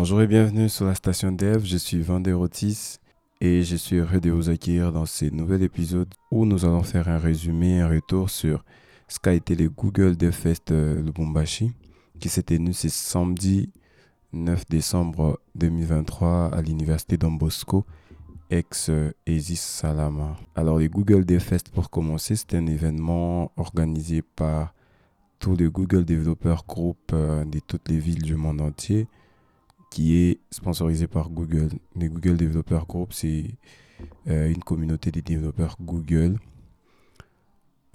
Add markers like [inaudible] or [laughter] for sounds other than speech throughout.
Bonjour et bienvenue sur la station Dev, je suis Otis et je suis heureux de vous accueillir dans ce nouvel épisode où nous allons faire un résumé, un retour sur ce qu'a été le Google DevFest euh, Lubumbashi qui s'est tenu ce samedi 9 décembre 2023 à l'université Don Bosco ex Esis Salama. Alors, les Google DevFest, pour commencer, c'est un événement organisé par tous les Google Developer Group euh, de toutes les villes du monde entier, qui est sponsorisé par Google. Les Google Developer Group, c'est euh, une communauté des développeurs Google.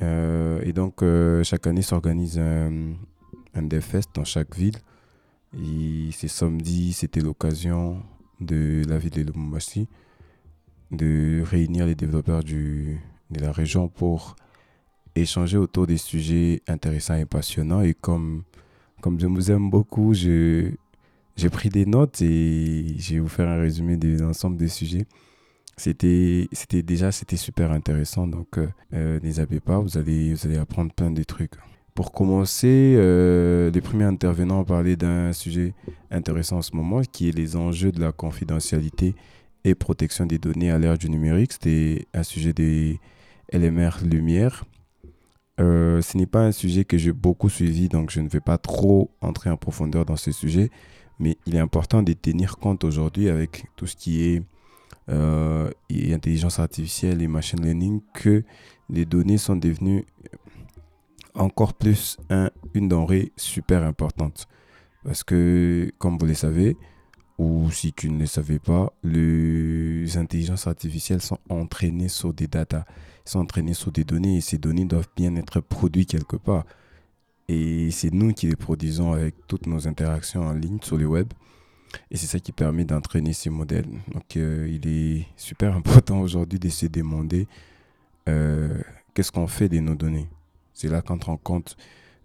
Euh, et donc, chaque année s'organise un, un DevFest dans chaque ville. Et c'est samedi, c'était l'occasion de la ville de Lubumbashi de réunir les développeurs du, de la région pour échanger autour des sujets intéressants et passionnants. Et comme, comme je vous aime beaucoup, j'ai pris des notes et je vais vous faire un résumé de l'ensemble des sujets. C'était déjà c'était super intéressant, donc euh, euh, pas, vous allez, vous allez apprendre plein de trucs. Pour commencer, euh, les premiers intervenants ont parlé d'un sujet intéressant en ce moment, qui est les enjeux de la confidentialité et protection des données à l'ère du numérique. C'était un sujet des LMR Lumière. Euh, ce n'est pas un sujet que j'ai beaucoup suivi, donc je ne vais pas trop entrer en profondeur dans ce sujet, mais il est important de tenir compte aujourd'hui avec tout ce qui est euh, intelligence artificielle et machine learning que les données sont devenues encore plus un, une denrée super importante. Parce que, comme vous le savez, ou si tu ne le savais pas, les intelligences artificielles sont entraînées sur des data, sont entraînées sur des données et ces données doivent bien être produites quelque part. Et c'est nous qui les produisons avec toutes nos interactions en ligne sur le web. Et c'est ça qui permet d'entraîner ces modèles. Donc euh, il est super [laughs] important aujourd'hui de se demander euh, qu'est-ce qu'on fait de nos données? C'est là qu'entre en compte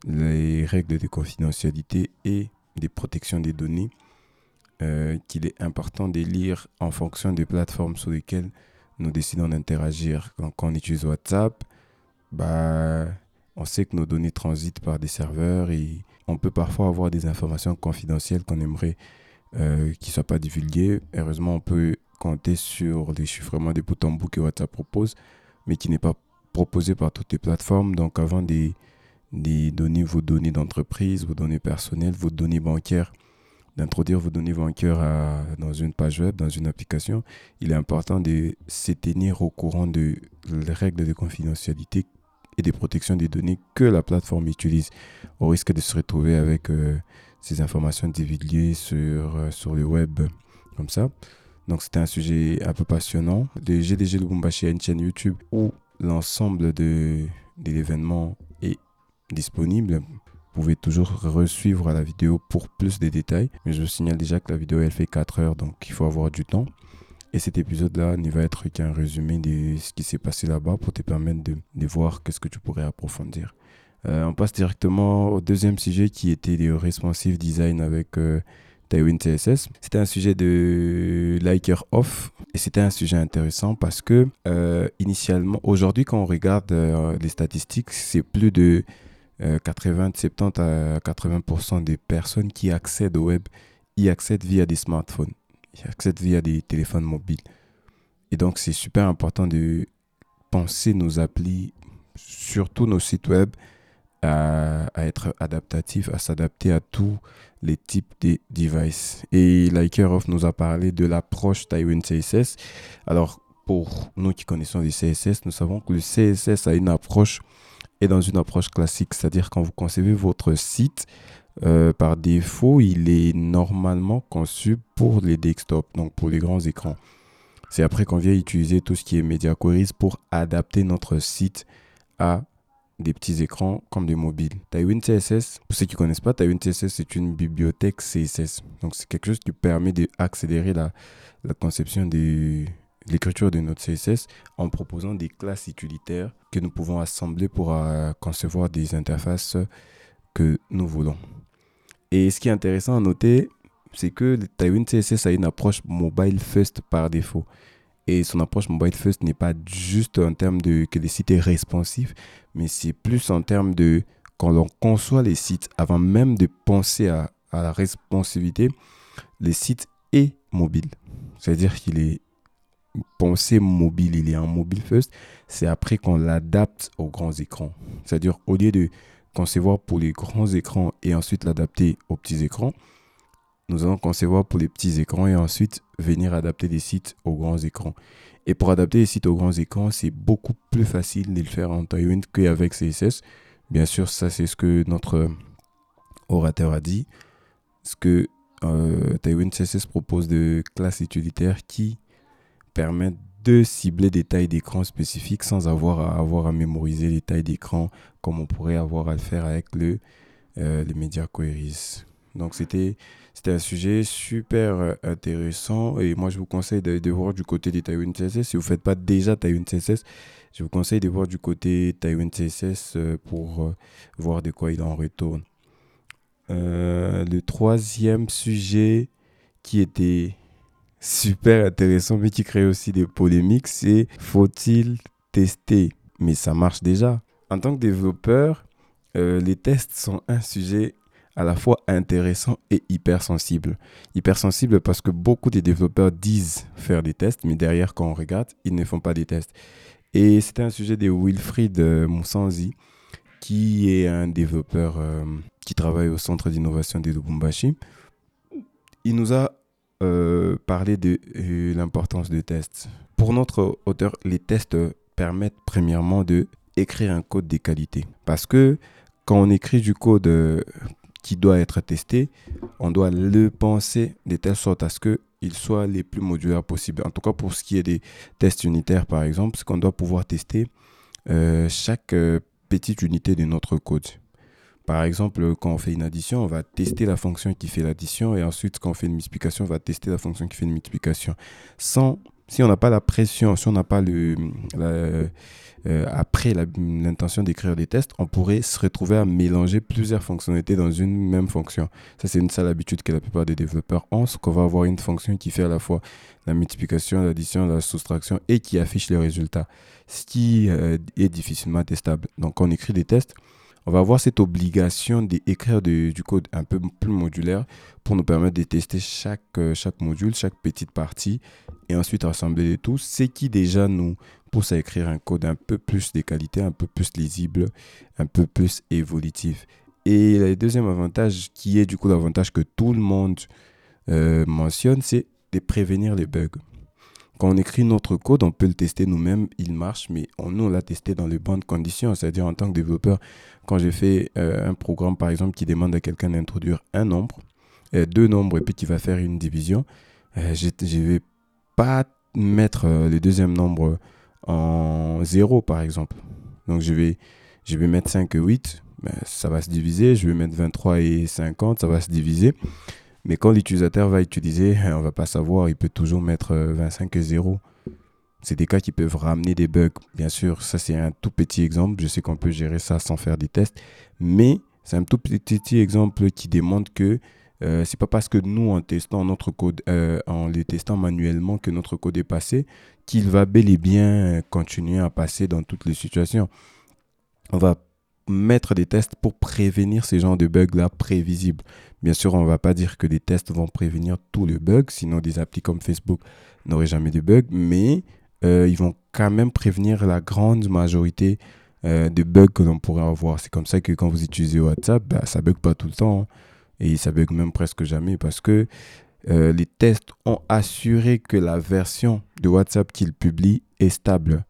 les règles de confidentialité et des protections des données euh, qu'il est important de lire en fonction des plateformes sur lesquelles nous décidons d'interagir. Quand, on utilise WhatsApp, bah, on sait que nos données transitent par des serveurs et on peut parfois avoir des informations confidentielles qu'on aimerait euh, ne soient pas divulguées. Heureusement, on peut compter sur les chiffrements des boutons bout que WhatsApp propose, mais qui n'est pas proposé par toutes les plateformes. Donc, avant de, de donner vos données d'entreprise, vos données personnelles, vos données bancaires, d'introduire vos données bancaires dans une page web, dans une application, il est important de se tenir au courant de les règles de confidentialité et de protection des données que la plateforme utilise, au risque de se retrouver avec euh, ces informations divulguées sur, euh, sur le web comme ça. Donc c'était un sujet un peu passionnant. Le GDG Lubumbashi a une chaîne YouTube où l'ensemble de, l'événement est disponible pouvez toujours resuivre la vidéo pour plus de détails. Mais je vous signale déjà que la vidéo elle fait 4 heures, donc il faut avoir du temps. Et cet épisode-là ne va être qu'un résumé de ce qui s'est passé là-bas pour te permettre de, voir qu'est-ce que tu pourrais approfondir. Euh, on passe directement au deuxième sujet qui était le responsive design avec euh, Tailwind CSS. C'était un sujet de liker off et c'était un sujet intéressant parce que euh, initialement, aujourd'hui quand on regarde les statistiques, c'est plus de 80, euh, 70 à 80% des personnes qui accèdent au web y accèdent via des smartphones, y accèdent via des téléphones mobiles. Et donc, c'est super important de penser nos applis, surtout nos sites web, à, être adaptatifs, à s'adapter à tous les types de devices. Et Likeroff nous a parlé de l'approche Taiwan CSS. Alors, pour nous qui connaissons les CSS, nous savons que le CSS a une approche et dans une approche classique, c'est-à-dire quand vous concevez votre site, euh, par défaut, il est normalement conçu pour les desktops, donc pour les grands écrans. C'est après qu'on vient utiliser tout ce qui est Media Queries pour adapter notre site à des petits écrans comme des mobiles. Tailwind CSS, pour ceux qui ne connaissent pas, Tailwind CSS, c'est une bibliothèque CSS. Donc, c'est quelque chose qui permet d'accélérer la, la conception des, l'écriture de notre CSS en proposant des classes utilitaires que nous pouvons assembler pour euh, concevoir des interfaces que nous voulons. Et ce qui est intéressant à noter, c'est que Tailwind CSS a une approche mobile first par défaut. Et son approche mobile first n'est pas juste en termes de que les sites est responsif, mais c'est plus en termes de quand on conçoit les sites avant même de penser à, à la responsivité, les sites et mobile. C'est-à-dire qu'il est pensé mobile, il est en mobile first. C'est après qu'on l'adapte aux grands écrans. C'est-à-dire au lieu de concevoir pour les grands écrans et ensuite l'adapter aux petits écrans, nous allons concevoir pour les petits écrans et ensuite venir adapter des sites aux grands écrans. Et pour adapter les sites aux grands écrans, c'est beaucoup plus facile de le faire en Tailwind qu'avec CSS. Bien sûr, ça c'est ce que notre orateur a dit. Ce que euh, Tailwind CSS propose de classes utilitaires qui permettent de cibler des tailles d'écran spécifiques sans avoir à avoir à mémoriser les tailles d'écran comme on pourrait avoir à le faire avec le, euh, les Media Queries. Donc c'était un sujet super euh, intéressant et moi je vous conseille de, voir du côté des Tailwind CSS. Si vous ne faites pas déjà Tailwind CSS, je vous conseille de voir du côté Tailwind CSS euh, pour euh, voir de quoi il en retourne. le troisième sujet qui était super intéressant mais qui crée aussi des polémiques, c'est faut-il tester? Mais ça marche déjà. En tant que développeur, les tests sont un sujet à la fois intéressant et hypersensible. Hypersensible parce que beaucoup de développeurs disent faire des tests, mais derrière, quand on regarde, ils ne font pas des tests. Et c'était un sujet de Wilfried euh, Moussanzi, qui est un développeur euh, qui travaille au centre d'innovation de Lubumbashi. Il nous a euh, parlé de l'importance des tests. Pour notre auteur, les tests permettent premièrement de écrire un code de qualité. Parce que quand on écrit du code qui doit être testé, on doit le penser de telle sorte à ce qu'il soit les plus modulaires possible. En tout cas, pour ce qui est des tests unitaires, par exemple, c'est qu'on doit pouvoir tester euh, chaque euh, petite unité de notre code. Par exemple, quand on fait une addition, on va tester la fonction qui fait l'addition et ensuite, quand on fait une multiplication, on va tester la fonction qui fait une multiplication. Sans, si on n'a pas la pression, si on n'a pas le, euh, après l'intention d'écrire des tests, on pourrait se retrouver à mélanger plusieurs fonctionnalités dans une même fonction. Ça, c'est une sale habitude que la plupart des développeurs ont, c'est qu'on va avoir une fonction qui fait à la fois la multiplication, l'addition, la soustraction et qui affiche les résultats, ce qui euh, est difficilement testable. Donc, on écrit des tests, on va avoir cette obligation d'écrire du code un peu plus modulaire pour nous permettre de tester chaque, euh, chaque module, chaque petite partie et ensuite rassembler tout, ce qui déjà nous pousse à écrire un code un peu plus de qualité, un peu plus lisible, un peu plus évolutif. Et le deuxième avantage, qui est du coup l'avantage que tout le monde euh, mentionne, c'est de prévenir les bugs. Quand on écrit notre code, on peut le tester nous-mêmes, il marche, mais on, nous, on l'a testé dans les bonnes conditions. C'est-à-dire, en tant que développeur, quand j'ai fait euh, un programme, par exemple, qui demande à quelqu'un d'introduire un nombre, euh, deux nombres, et puis qui va faire une division, je ne vais pas mettre le deuxième nombre en 0 par exemple. Donc je vais, je vais mettre 5 et 8, ben, ça va se diviser. Je vais mettre 23 et 50, ça va se diviser. Mais quand l'utilisateur va utiliser, on va pas savoir, il peut toujours mettre 25 euh, et 0. C'est des cas qui peuvent ramener des bugs. Bien sûr, ça c'est un tout petit exemple. Je sais qu'on peut gérer ça sans faire des tests. Mais c'est un tout petit exemple qui démontre que euh, c'est pas parce que nous, en testant notre code, euh, en les testant manuellement, que notre code est passé, qu'il va bel et bien continuer à passer dans toutes les situations. On va mettre des tests pour prévenir ces genres de bugs-là prévisibles. Bien sûr, on ne va pas dire que des tests vont prévenir tous les bugs, sinon des applis comme Facebook n'auraient jamais de bugs, mais euh, ils vont quand même prévenir la grande majorité de bugs que l'on pourrait avoir. C'est comme ça que quand vous utilisez WhatsApp, bah, ça bug pas tout le temps. Hein et ça bug même presque jamais parce que euh, les tests ont assuré que la version de WhatsApp qu'ils publient est stable.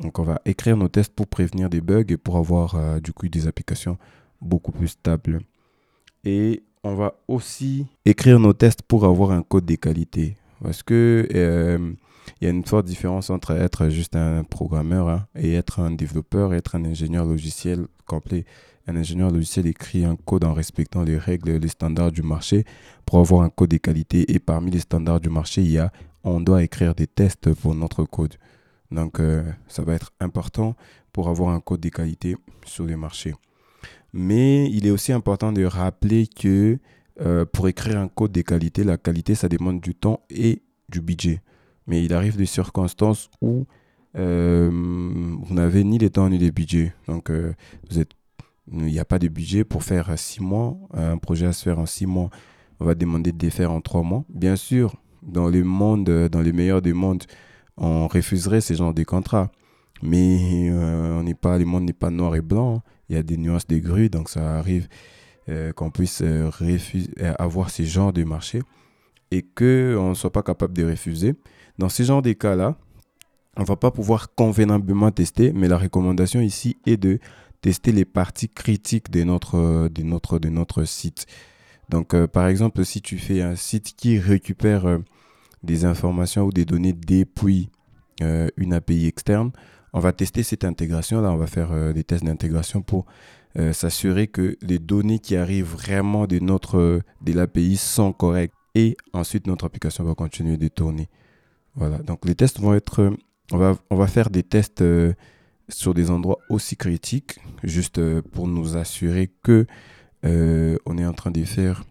Donc on va écrire nos tests pour prévenir des bugs et pour avoir euh, du coup des applications beaucoup plus stables. Et on va aussi écrire nos tests pour avoir un code de qualité. Parce que euh, il y a une forte différence entre être juste un programmeur hein, et être un développeur, être un ingénieur logiciel complet. Un ingénieur logiciel écrit un code en respectant les règles les standards du marché pour avoir un code de qualité. Et parmi les standards du marché, il y a on doit écrire des tests pour notre code. Donc, euh, ça va être important pour avoir un code de qualité sur le marché. Mais il est aussi important de rappeler que euh, pour écrire un code de qualité, la qualité, ça demande du temps et du budget. Mais il arrive des circonstances où euh, vous n'avez ni les temps ni les budgets. Donc, vous êtes il n'y a pas de budget pour faire six mois. Un projet à se faire en six mois, on va demander de les faire en trois mois. Bien sûr, dans le monde, dans les meilleurs des mondes, on refuserait ces genres de contrats. Mais euh, on n'est pas, le monde n'est pas noir et blanc. Hein. Il y a des nuances de grue, donc ça arrive euh, qu'on puisse euh, refuser, avoir ces genres de marchés et qu'on ne soit pas capable de refuser. Dans ces genres de cas-là, on ne va pas pouvoir convenablement tester, mais la recommandation ici est de tester les parties critiques de notre, de notre, de notre site. Donc, par exemple, si tu fais un site qui récupère des informations ou des données depuis une API externe, on va tester cette intégration. Là, on va faire euh, des tests d'intégration pour euh, s'assurer que les données qui arrivent vraiment de notre de l'API sont correctes. Et ensuite, notre application va continuer de tourner. Voilà. Donc, les tests vont être. On va, on va faire des tests euh, sur des endroits aussi critiques, juste pour nous assurer que on est en train de faire.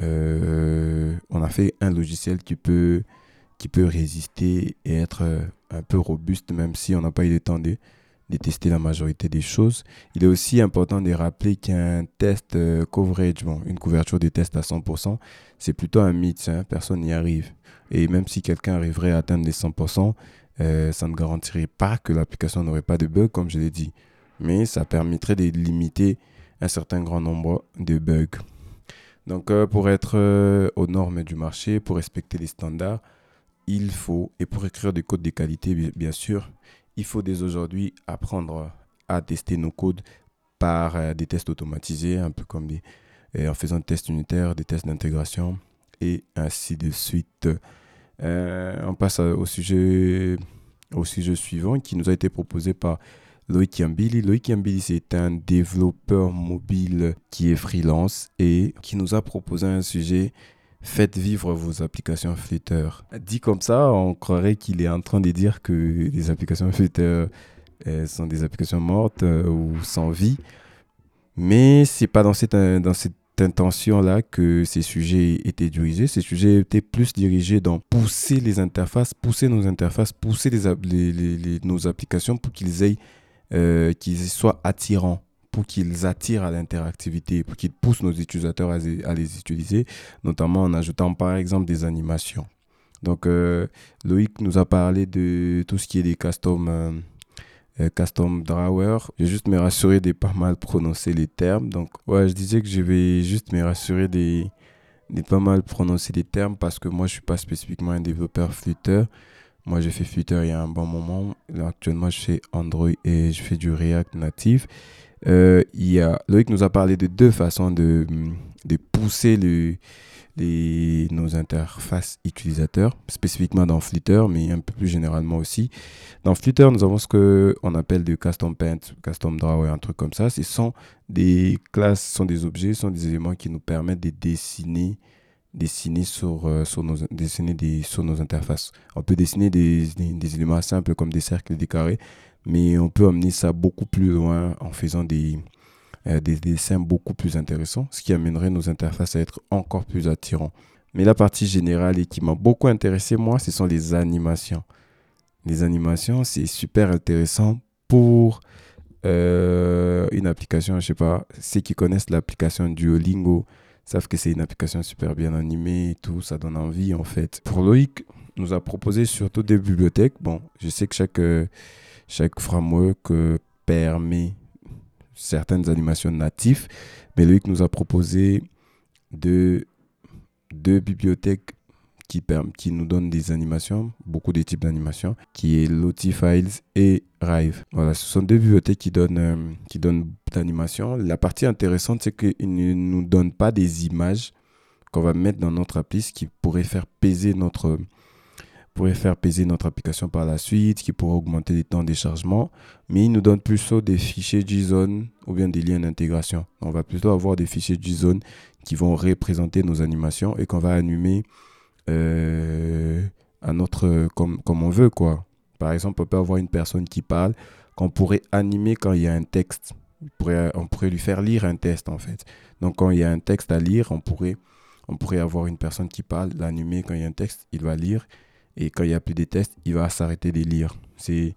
On a fait un logiciel qui peut qui peut résister et être euh, un peu robuste, même si on n'a pas eu le temps de, de, tester la majorité des choses. Il est aussi important de rappeler qu'un test euh, coverage, une couverture des tests à 100%, c'est plutôt un mythe, personne n'y arrive. Et même si quelqu'un arriverait à atteindre les 100%, euh, ça ne garantirait pas que l'application n'aurait pas de bugs, comme je l'ai dit. Mais ça permettrait de limiter un certain grand nombre de bugs. Donc, pour être aux normes du marché, pour respecter les standards, il faut, et pour écrire des codes de qualité, bien sûr, il faut dès aujourd'hui apprendre à tester nos codes par euh, des tests automatisés, un peu comme en faisant des tests unitaires, des tests d'intégration, et ainsi de suite. Euh, on passe au sujet, au sujet suivant qui nous a été proposé par Loïc Yambili. Loïc Yambili, c'est un développeur mobile qui est freelance et qui nous a proposé un sujet faites vivre vos applications Flutter. Dit comme ça, on croirait qu'il est en train de dire que les applications Flutter sont des applications mortes euh, ou sans vie. Mais c'est pas dans cette, dans cette intention-là que ces sujets étaient dirigés. Ces sujets étaient plus dirigés dans pousser les interfaces, pousser nos interfaces, pousser les, nos applications pour qu'ils aient, euh, qu'ils soient attirants pour qu'ils attirent à l'interactivité, pour qu'ils poussent nos utilisateurs à, les utiliser, notamment en ajoutant par exemple des animations. Donc euh, Loïc nous a parlé de tout ce qui est des custom, euh, euh, custom drawer. Je vais juste me rassurer de pas mal prononcer les termes. Donc ouais, je disais que je vais juste me rassurer de, de pas mal prononcer les termes parce que moi je suis pas spécifiquement un développeur Flutter. Moi, j'ai fait Flutter il y a un bon moment. Là, actuellement, je fais Android et je fais du React native. Euh, il y a, Loïc nous a parlé de deux façons de, de pousser le, les, nos interfaces utilisateurs, spécifiquement dans Flutter, mais un peu plus généralement aussi. Dans Flutter, nous avons ce qu'on appelle des custom paint, custom draw et un truc comme ça. Ce sont des classes, ce sont des objets, ce sont des éléments qui nous permettent de dessiner dessiner sur, euh, sur, nos, dessiner des, sur nos interfaces. On peut dessiner des, des, éléments simples comme des cercles des carrés, mais on peut amener ça beaucoup plus loin en faisant des, euh, des dessins beaucoup plus intéressants, ce qui amènerait nos interfaces à être encore plus attirants. Mais la partie générale et qui m'a beaucoup intéressé, moi, ce sont les animations. Les animations, c'est super intéressant pour euh, une application, je sais pas, ceux qui connaissent l'application Duolingo savent que c'est une application super bien animée et tout, ça donne envie en fait. Pour Loïc, nous a proposé surtout des bibliothèques. Bon, je sais que chaque... Euh, chaque framework euh, permet certaines animations natives, mais Loïc nous a proposé deux, deux bibliothèques qui, nous donnent des animations, beaucoup de types d'animations, qui est Lotifiles et Rive. Voilà, ce sont deux bibliothèques qui donnent, euh, qui donnent d'animations. La partie intéressante, c'est qu'ils ne nous donnent pas des images qu'on va mettre dans notre appli, ce qui pourrait faire peser notre, pourrait faire peser notre application par la suite, qui pourrait augmenter les temps de chargement, mais il nous donne plutôt des fichiers JSON ou bien des liens d'intégration. On va plutôt avoir des fichiers JSON qui vont représenter nos animations et qu'on va animer euh, à notre, comme, comme on veut. quoi. Par exemple, on peut avoir une personne qui parle qu'on pourrait animer quand il y a un texte. On pourrait, lui faire lire un texte en fait. Donc quand il y a un texte à lire, on pourrait, on pourrait avoir une personne qui parle, l'animer quand il y a un texte, il va lire et quand il n'y a plus de tests, il va s'arrêter de lire. C'est,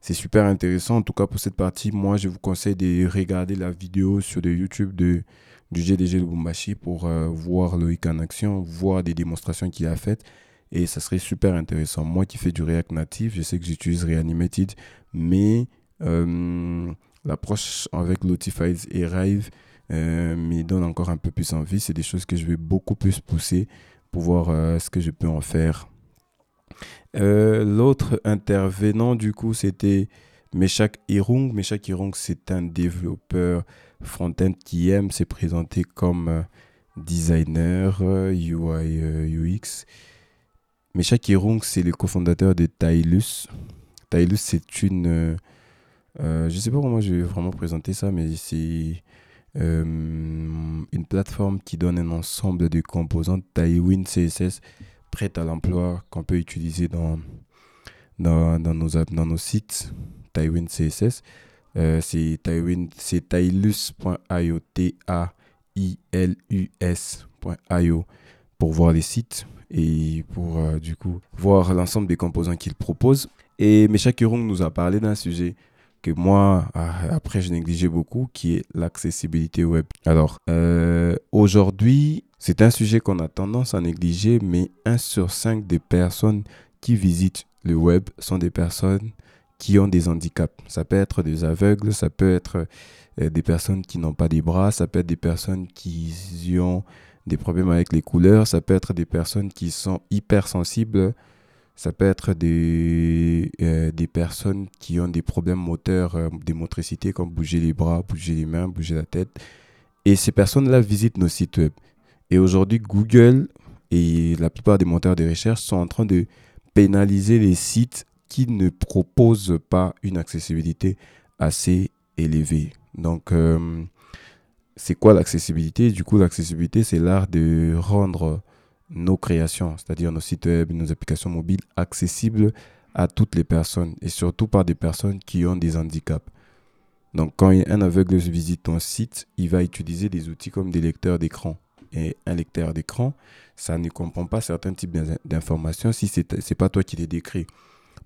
c'est super intéressant. En tout cas, pour cette partie, moi, je vous conseille de regarder la vidéo sur YouTube de du GDG Lubumbashi pour euh, voir Loïc en action, voir des démonstrations qu'il a faites. Et ça serait super intéressant. Moi qui fais du React Native, je sais que j'utilise Reanimated, mais euh, l'approche avec Lotified et Rive euh, me donne encore un peu plus envie. C'est des choses que je vais beaucoup plus pousser pour voir ce que je peux en faire. L'autre intervenant, du coup, c'était Meshach Irung. Meshach Irung, c'est un développeur front-end qui aime se présenter comme euh, designer UI euh, UX. Meshach Irung, c'est le cofondateur de Tailus. Tailus, c'est une. Euh, je ne sais pas comment je vais vraiment présenter ça, mais c'est une plateforme qui donne un ensemble de composants Tailwind CSS prêtes à l'emploi qu'on peut utiliser dans, dans, dans, nos, dans nos sites CSS. Euh, c'est Tywin, c'est tailus.io, T-A-I-L-U-S.io pour voir les sites et pour euh, du coup voir l'ensemble des composants qu'il propose. Et Mesha Kirung nous a parlé d'un sujet que moi, ah, après, je négligeais beaucoup, qui est l'accessibilité web. Alors, euh, aujourd'hui, c'est un sujet qu'on a tendance à négliger, mais 1 sur 5 des personnes qui visitent le web sont des personnes qui ont des handicaps. Ça peut être des aveugles, ça peut être euh, des personnes qui n'ont pas des bras, ça peut être des personnes qui ont des problèmes avec les couleurs, ça peut être des personnes qui sont hypersensibles, ça peut être des, euh, des personnes qui ont des problèmes moteurs, euh, des motricités comme bouger les bras, bouger les mains, bouger la tête. Et ces personnes-là visitent nos sites web. Et aujourd'hui, Google et la plupart des moteurs de recherche sont en train de pénaliser les sites qui ne propose pas une accessibilité assez élevée. Donc, euh, c'est quoi l'accessibilité? Du coup, l'accessibilité, c'est l'art de rendre nos créations, c'est-à-dire nos sites web, nos applications mobiles, accessibles à toutes les personnes et surtout par des personnes qui ont des handicaps. Donc, quand un aveugle visite ton site, il va utiliser des outils comme des lecteurs d'écran. Et un lecteur d'écran, ça ne comprend pas certains types d'informations si ce n'est pas toi qui les décris.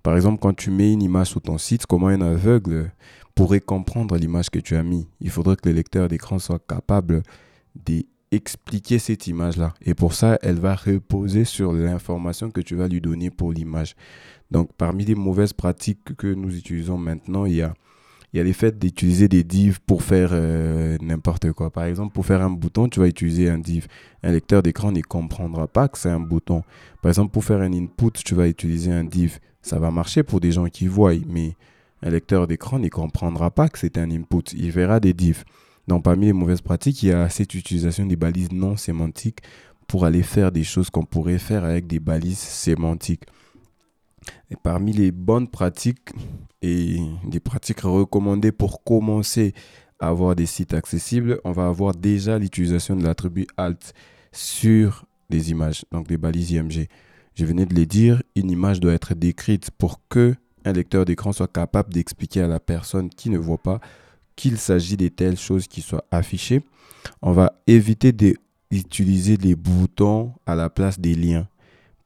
Par exemple, quand tu mets une image sur ton site, comment un aveugle pourrait comprendre l'image que tu as mis? Il faudrait que le lecteur d'écran soit capable d'expliquer cette image-là. Et pour ça, elle va reposer sur l'information que tu vas lui donner pour l'image. Donc, parmi les mauvaises pratiques que nous utilisons maintenant, il y a il y a le d'utiliser des divs pour faire euh, n'importe quoi. Par exemple, pour faire un bouton, tu vas utiliser un div. Un lecteur d'écran ne comprendra pas que c'est un bouton. Par exemple, pour faire un input, tu vas utiliser un div. Ça va marcher pour des gens qui voient, mais un lecteur d'écran ne comprendra pas que c'est un input. Il verra des divs. Donc, parmi les mauvaises pratiques, il y a cette utilisation des balises non sémantiques pour aller faire des choses qu'on pourrait faire avec des balises sémantiques. Et parmi les bonnes pratiques et des pratiques recommandées pour commencer à avoir des sites accessibles, on va avoir déjà l'utilisation de l'attribut alt sur les images, donc des balises IMG. Je venais de le dire, une image doit être décrite pour que un lecteur d'écran soit capable d'expliquer à la personne qui ne voit pas qu'il s'agit de telles choses qui soient affichées. On va éviter d'utiliser les boutons à la place des liens.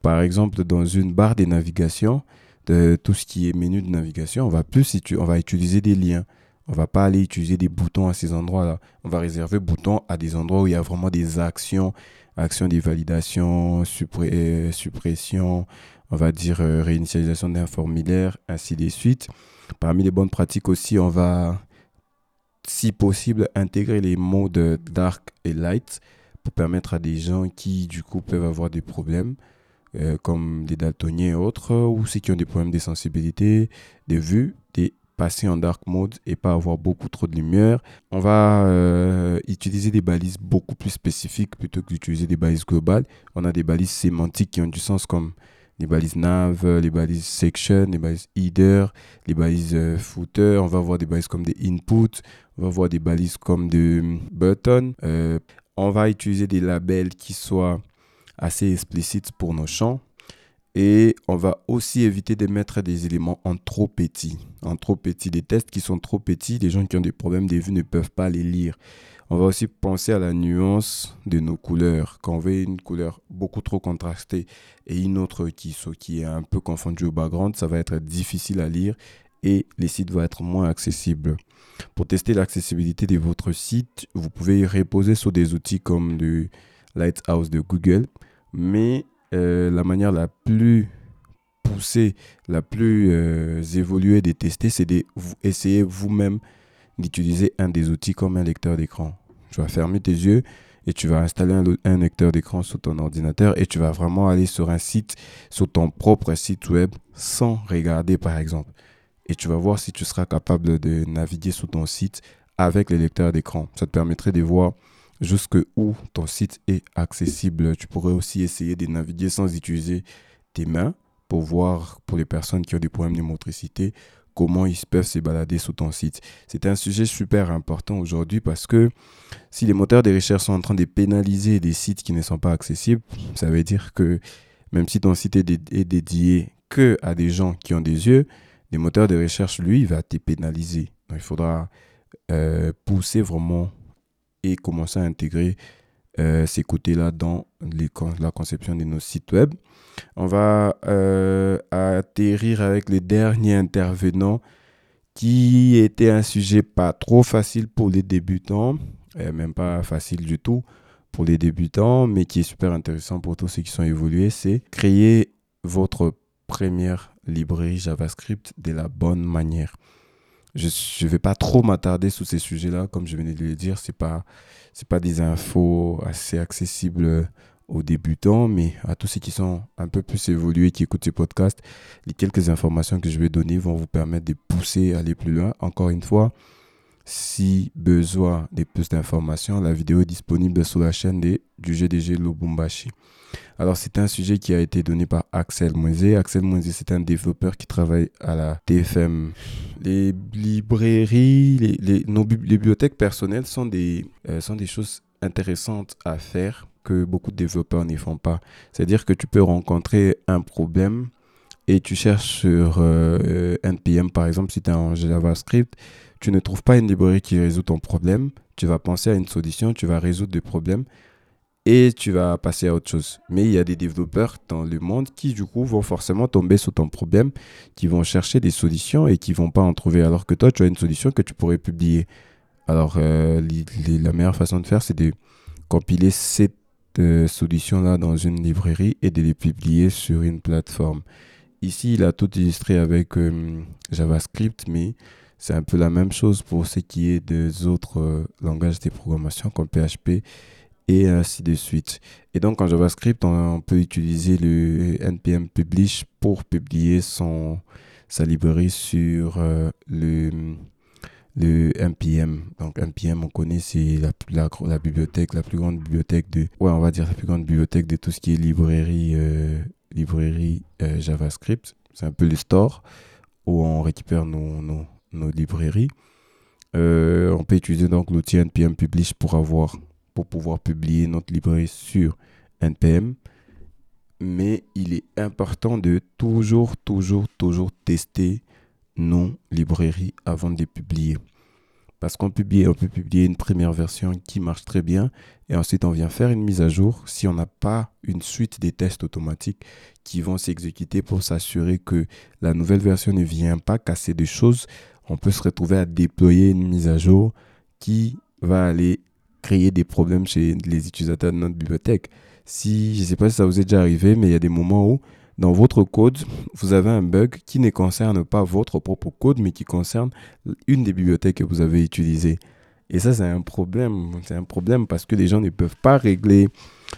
Par exemple, dans une barre de navigation, de tout ce qui est menu de navigation, on va plus on va utiliser des liens. On va pas aller utiliser des boutons à ces endroits-là. On va réserver boutons à des endroits où il y a vraiment des actions, actions de validation, euh, suppression, on va dire euh, réinitialisation d'un formulaire, ainsi de suite. Parmi les bonnes pratiques aussi, on va, si possible, intégrer les modes dark et light pour permettre à des gens qui, du coup, peuvent avoir des problèmes euh, comme des daltoniens et autres, ou ceux qui ont des problèmes de sensibilité, de vue, passer en dark mode et pas avoir beaucoup trop de lumière. On va euh, utiliser des balises beaucoup plus spécifiques plutôt que d'utiliser des balises globales. On a des balises sémantiques qui ont du sens comme les balises nav, les balises section, les balises header, les balises euh, footer. On va avoir des balises comme des inputs, on va avoir des balises comme des buttons. on va utiliser des labels qui soient assez explicite pour nos champs. Et on va aussi éviter de mettre des éléments en trop petits. En trop petits, des tests qui sont trop petits, les gens qui ont des problèmes de vue ne peuvent pas les lire. On va aussi penser à la nuance de nos couleurs. Quand on veut une couleur beaucoup trop contrastée et une autre qui, est un peu confondue au background, ça va être difficile à lire et les sites vont être moins accessibles. Pour tester l'accessibilité de votre site, vous pouvez reposer sur des outils comme le Lighthouse de Google, mais euh, la manière la plus poussée, la plus euh, évoluée de tester, c'est de vous essayer vous-même d'utiliser un des outils comme un lecteur d'écran. Tu vas fermer tes yeux et tu vas installer un, un lecteur d'écran sur ton ordinateur et tu vas vraiment aller sur un site, sur ton propre site web sans regarder par exemple. Et tu vas voir si tu seras capable de naviguer sur ton site avec le lecteur d'écran. Ça te permettrait de voir jusque où ton site est accessible? Tu pourrais aussi essayer de naviguer sans utiliser tes mains pour voir pour les personnes qui ont des problèmes de motricité comment ils peuvent se balader sur ton site. C'est un sujet super important aujourd'hui parce que si les moteurs de recherche sont en train de pénaliser des sites qui ne sont pas accessibles, ça veut dire que même si ton site est, dédié que à des gens qui ont des yeux, les moteurs de recherche, lui, va te pénaliser. Donc, il faudra euh, pousser vraiment et commencer à intégrer euh, ces côtés-là dans la conception de nos sites web. On va euh, atterrir avec le dernier intervenant qui était un sujet pas trop facile pour les débutants, même pas facile du tout pour les débutants, mais qui est super intéressant pour tous ceux qui sont évolués, c'est créer votre première librairie JavaScript de la bonne manière. Je ne vais pas trop m'attarder sur ces sujets-là, comme je venais de le dire, ce n'est pas, pas des infos assez accessibles aux débutants, mais à tous ceux qui sont un peu plus évolués, qui écoutent ces podcasts, les quelques informations que je vais donner vont vous permettre de pousser, aller plus loin. Encore une fois, si besoin de plus d'informations, la vidéo est disponible sur la chaîne de, du GDG Lubumbashi. Alors, c'est un sujet qui a été donné par Axel Moisé. Axel Moisé, c'est un développeur qui travaille à la TFM. Les librairies, les, les nos bibliothèques personnelles sont des, euh, sont des choses intéressantes à faire que beaucoup de développeurs n'y font pas. C'est-à-dire que tu peux rencontrer un problème et tu cherches sur euh, NPM, par exemple, si tu es en JavaScript, tu ne trouves pas une librairie qui résout ton problème, tu vas penser à une solution, tu vas résoudre des problèmes et tu vas passer à autre chose. Mais il y a des développeurs dans le monde qui, du coup, vont forcément tomber sur ton problème, qui vont chercher des solutions et qui vont pas en trouver, alors que toi, tu as une solution que tu pourrais publier. Alors, euh, la meilleure façon de faire, c'est de compiler cette solutions-là dans une librairie et de les publier sur une plateforme. Ici, il a tout illustré avec euh, JavaScript, mais c'est un peu la même chose pour ce qui est des autres euh, langages de programmation comme PHP et ainsi de suite. Et donc en JavaScript, on, peut utiliser le npm publish pour publier son, sa librairie sur euh, le le NPM. Donc NPM, on connaît, c'est la, la, bibliothèque, la plus grande bibliothèque de, ouais, on va dire la plus grande bibliothèque de tout ce qui est librairie, librairie euh, JavaScript. C'est un peu le store où on récupère nos librairies. Euh, on peut utiliser donc l'outil npm publish pour avoir, pour pouvoir publier notre librairie sur npm. Mais il est important de toujours, toujours, toujours tester nos librairies avant de les publier. Parce qu'on publie, on peut publier une première version qui marche très bien et ensuite on vient faire une mise à jour si on n'a pas une suite des tests automatiques qui vont s'exécuter pour s'assurer que la nouvelle version ne vient pas casser des choses. On peut se retrouver à déployer une mise à jour qui va aller créer des problèmes chez les utilisateurs de notre bibliothèque. Si, je ne sais pas si ça vous est déjà arrivé, mais il y a des moments où dans votre code, vous avez un bug qui ne concerne pas votre propre code, mais qui concerne une des bibliothèques que vous avez utilisées. Et ça, c'est un problème. C'est un problème parce que les gens ne peuvent pas régler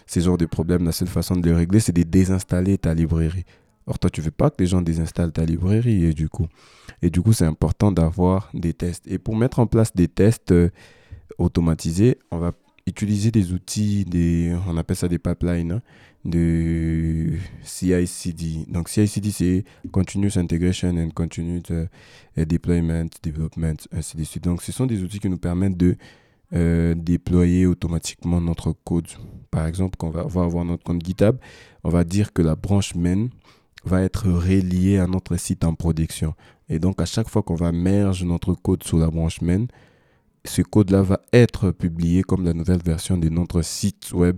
ces genres de problèmes. La seule façon de les régler, c'est de désinstaller ta librairie. Or, toi, tu veux pas que les gens désinstallent ta librairie et du coup. Et du coup, c'est important d'avoir des tests. Et pour mettre en place des tests euh, automatisés, on va utiliser des outils, des, on appelle ça des pipelines, hein, de CI/CD. Donc CI/CD c'est Continuous Integration and Continuous euh, Deployment, Development, ainsi de suite. Donc ce sont des outils qui nous permettent de euh, déployer automatiquement notre code. Par exemple, quand on va, avoir notre compte GitHub, on va dire que la branche main va être reliée à notre site en production. Et donc à chaque fois qu'on va merge notre code sur la branche main, ce code-là va être publié comme la nouvelle version de notre site web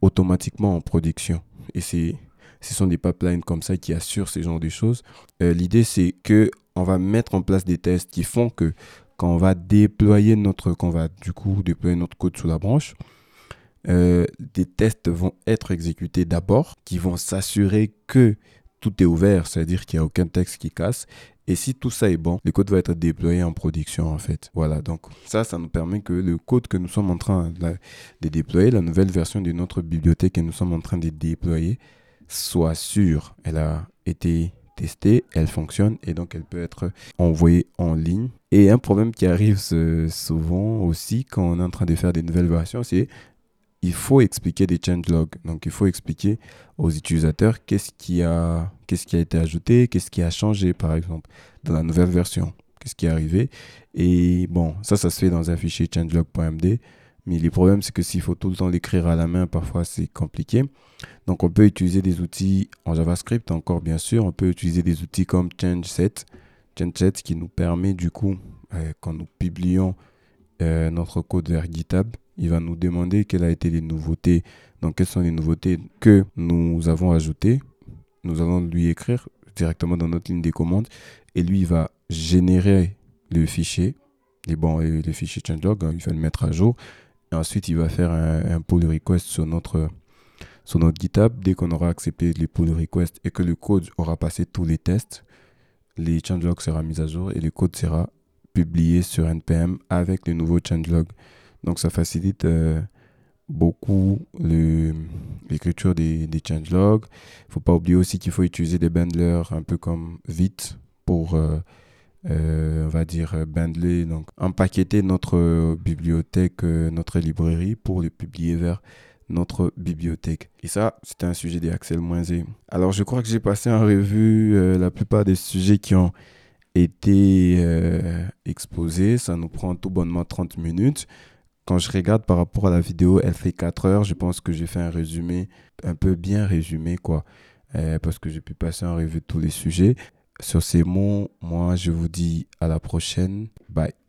automatiquement en production. Et c'est ce sont des pipelines comme ça qui assurent ce genre de choses. L'idée, c'est que on va mettre en place des tests qui font que quand on va déployer notre, quand va du coup déployer notre code sous la branche, euh, des tests vont être exécutés d'abord, qui vont s'assurer que tout est ouvert, c'est-à-dire qu'il n'y a aucun texte qui casse. Et si tout ça est bon, le code va être déployé en production en fait. Voilà, donc ça, ça nous permet que le code que nous sommes en train de déployer, la nouvelle version de notre bibliothèque que nous sommes en train de déployer, soit sûre. Elle a été testée, elle fonctionne et donc elle peut être envoyée en ligne. Et un problème qui arrive souvent aussi quand on est en train de faire des nouvelles versions, c'est il faut expliquer des changelogs. Donc il faut expliquer aux utilisateurs qu'est-ce qui a qu'est-ce qui a été ajouté, qu'est-ce qui a changé par exemple dans la nouvelle version, qu'est-ce qui est arrivé. Et bon, ça ça se fait dans un fichier changelog.md. Mais le problème, c'est que s'il faut tout le temps l'écrire à la main, parfois c'est compliqué. Donc on peut utiliser des outils en JavaScript encore bien sûr. On peut utiliser des outils comme ChangeSet. ChangeSet qui nous permet du coup, euh, quand nous publions euh, notre code vers GitHub, il va nous demander quelles ont été les nouveautés. Donc quelles sont les nouveautés que nous avons ajoutées. Nous allons lui écrire directement dans notre ligne des commandes et lui il va générer le fichier. Et bon, le fichier changelog, hein, il va le mettre à jour ensuite, il va faire un, pull request sur notre, sur notre GitHub. Dès qu'on aura accepté les pull requests et que le code aura passé tous les tests, les changelogs sera mis à jour et le code sera publié sur NPM avec le nouveau changelog. Donc, ça facilite euh, beaucoup l'écriture des, des changelogs. Il ne faut pas oublier aussi qu'il faut utiliser des bundlers un peu comme Vite pour... Euh, euh, on va dire, bundler, donc empaqueter notre bibliothèque, notre librairie pour le publier vers notre bibliothèque. Et ça, c'était un sujet des Axel Z. Alors, je crois que j'ai passé en revue la plupart des sujets qui ont été exposés. Ça nous prend tout bonnement 30 minutes. Quand je regarde par rapport à la vidéo, elle fait 4 heures. Je pense que j'ai fait un résumé, un peu bien résumé, quoi. parce que j'ai pu passer en revue tous les sujets. Sur ces mots, moi, je vous dis à la prochaine. Bye.